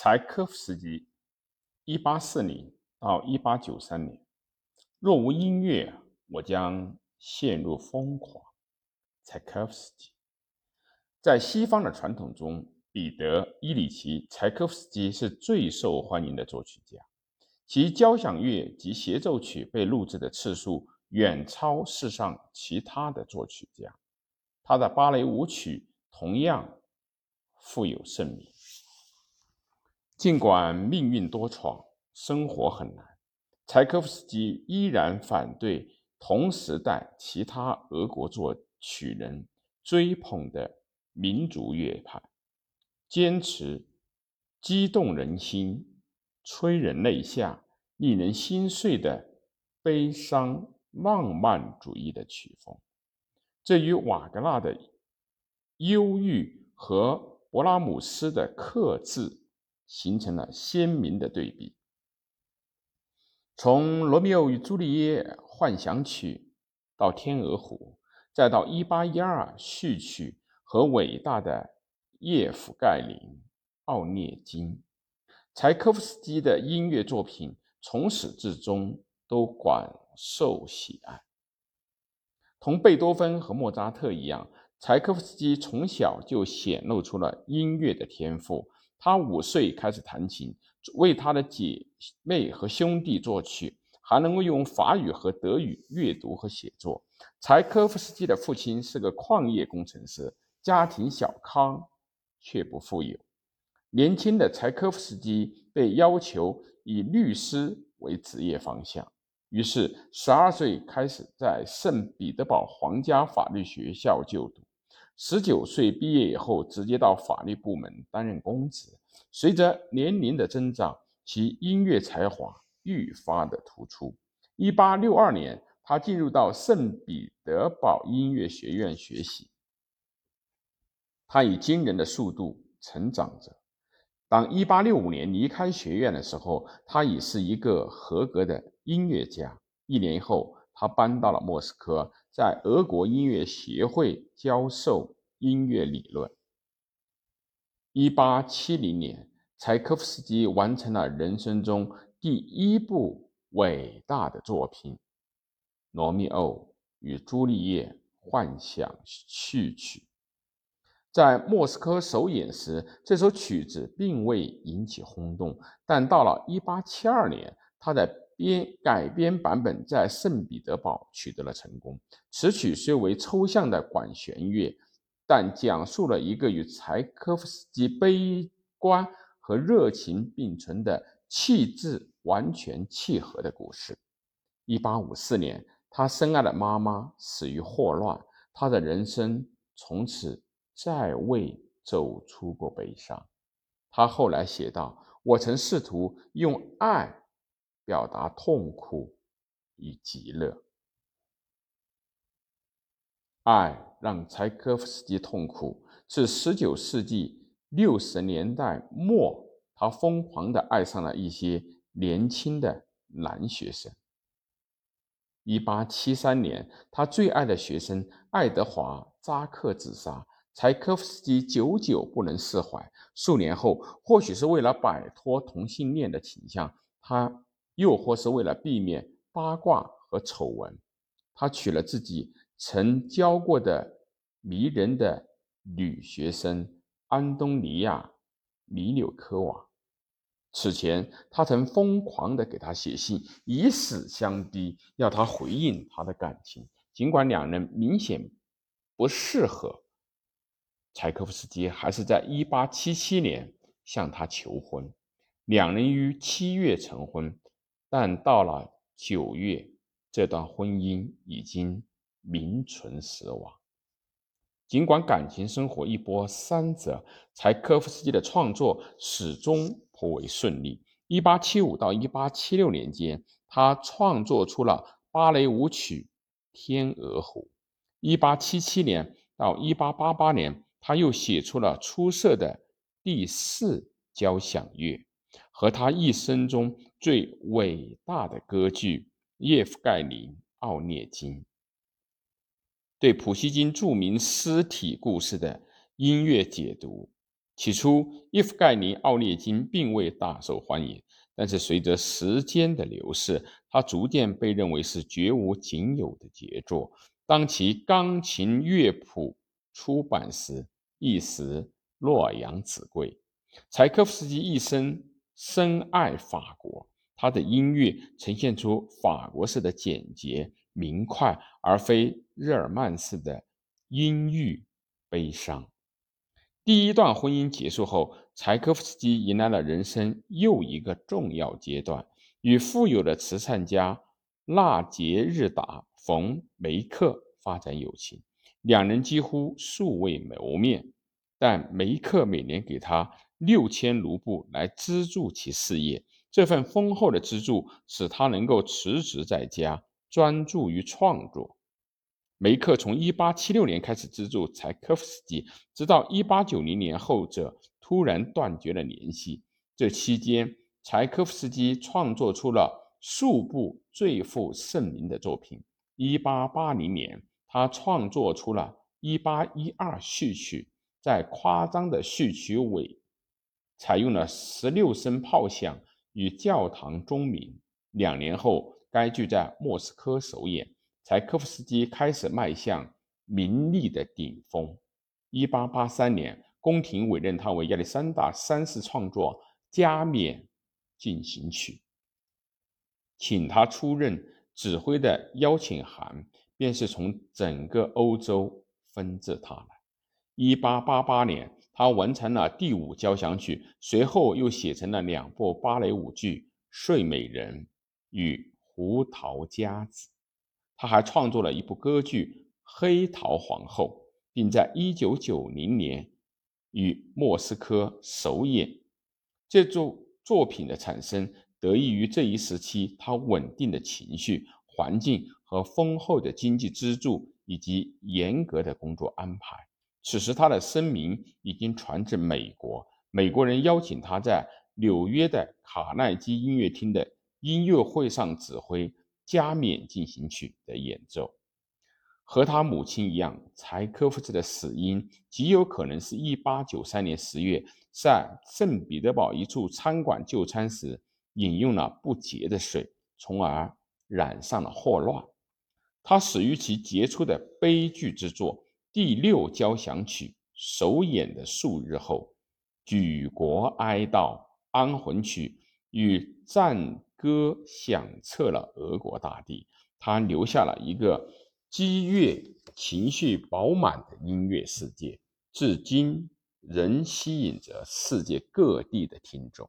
柴可夫斯基，1840到1893年。若无音乐，我将陷入疯狂。柴可夫斯基在西方的传统中，彼得·伊里奇·柴可夫斯基是最受欢迎的作曲家，其交响乐及协奏曲被录制的次数远超世上其他的作曲家。他的芭蕾舞曲同样富有盛名。尽管命运多舛，生活很难，柴可夫斯基依然反对同时代其他俄国作曲人追捧的民族乐派，坚持激动人心、催人泪下、令人心碎的悲伤浪漫主义的曲风。这与瓦格纳的忧郁和勃拉姆斯的克制。形成了鲜明的对比。从《罗密欧与朱丽叶》幻想曲到《天鹅湖》，再到1812序曲和伟大的叶夫盖林·奥涅金，柴可夫斯基的音乐作品从始至终都广受喜爱。同贝多芬和莫扎特一样，柴可夫斯基从小就显露出了音乐的天赋。他五岁开始弹琴，为他的姐妹和兄弟作曲，还能够用法语和德语阅读和写作。柴科夫斯基的父亲是个矿业工程师，家庭小康却不富有。年轻的柴科夫斯基被要求以律师为职业方向，于是十二岁开始在圣彼得堡皇家法律学校就读。十九岁毕业以后，直接到法律部门担任公职。随着年龄的增长，其音乐才华愈发的突出。一八六二年，他进入到圣彼得堡音乐学院学习。他以惊人的速度成长着。当一八六五年离开学院的时候，他已是一个合格的音乐家。一年后，他搬到了莫斯科。在俄国音乐协会教授音乐理论。一八七零年，柴可夫斯基完成了人生中第一部伟大的作品《罗密欧与朱丽叶》幻想序曲。在莫斯科首演时，这首曲子并未引起轰动，但到了一八七二年，他在编改编版本在圣彼得堡取得了成功。此曲虽为抽象的管弦乐，但讲述了一个与柴可夫斯基悲观和热情并存的气质完全契合的故事。一八五四年，他深爱的妈妈死于霍乱，他的人生从此再未走出过悲伤。他后来写道：“我曾试图用爱。”表达痛苦与极乐，爱让柴可夫斯基痛苦。是十九世纪六十年代末，他疯狂地爱上了一些年轻的男学生。一八七三年，他最爱的学生爱德华·扎克自杀，柴可夫斯基久久不能释怀。数年后，或许是为了摆脱同性恋的倾向，他。又或是为了避免八卦和丑闻，他娶了自己曾教过的迷人的女学生安东尼娅·米纽科娃。此前，他曾疯狂地给她写信，以死相逼，要她回应他的感情。尽管两人明显不适合，柴可夫斯基还是在1877年向她求婚，两人于七月成婚。但到了九月，这段婚姻已经名存实亡。尽管感情生活一波三折，柴科夫斯基的创作始终颇为顺利。一八七五到一八七六年间，他创作出了芭蕾舞曲《天鹅湖》。一八七七年到一八八八年，他又写出了出色的第四交响乐。和他一生中最伟大的歌剧《叶夫盖林·奥涅金》，对普希金著名尸体故事的音乐解读，起初，叶夫盖尼·奥涅金并未大受欢迎，但是随着时间的流逝，他逐渐被认为是绝无仅有的杰作。当其钢琴乐谱出版时，一时洛阳纸贵。柴可夫斯基一生深爱法国，他的音乐呈现出法国式的简洁明快，而非日耳曼式的阴郁悲伤。第一段婚姻结束后，柴可夫斯基迎来了人生又一个重要阶段，与富有的慈善家纳杰日达·冯·梅克发展友情。两人几乎素未谋面，但梅克每年给他六千卢布来资助其事业。这份丰厚的资助使他能够辞职在家，专注于创作。梅克从1876年开始资助柴可夫斯基，直到1890年，后者突然断绝了联系。这期间，柴可夫斯基创作出了数部最负盛名的作品。1880年，他创作出了1812序曲，在夸张的序曲尾，采用了16声炮响与教堂钟鸣。两年后，该剧在莫斯科首演。柴可夫斯基开始迈向名利的顶峰。1883年，宫廷委任他为亚历山大三世创作《加冕进行曲》，请他出任指挥的邀请函便是从整个欧洲纷至沓来。1888年，他完成了第五交响曲，随后又写成了两部芭蕾舞剧《睡美人》与《胡桃夹子》。他还创作了一部歌剧《黑桃皇后》，并在1990年与莫斯科首演。这部作品的产生得益于这一时期他稳定的情绪环境和丰厚的经济支柱，以及严格的工作安排。此时，他的声名已经传至美国，美国人邀请他在纽约的卡耐基音乐厅的音乐会上指挥。加冕进行曲的演奏，和他母亲一样，柴科夫斯基的死因极有可能是一八九三年十月在圣彼得堡一处餐馆就餐时饮用了不洁的水，从而染上了霍乱。他死于其杰出的悲剧之作《第六交响曲》首演的数日后。举国哀悼，安魂曲与战。歌响彻了俄国大地，他留下了一个激越、情绪饱满的音乐世界，至今仍吸引着世界各地的听众。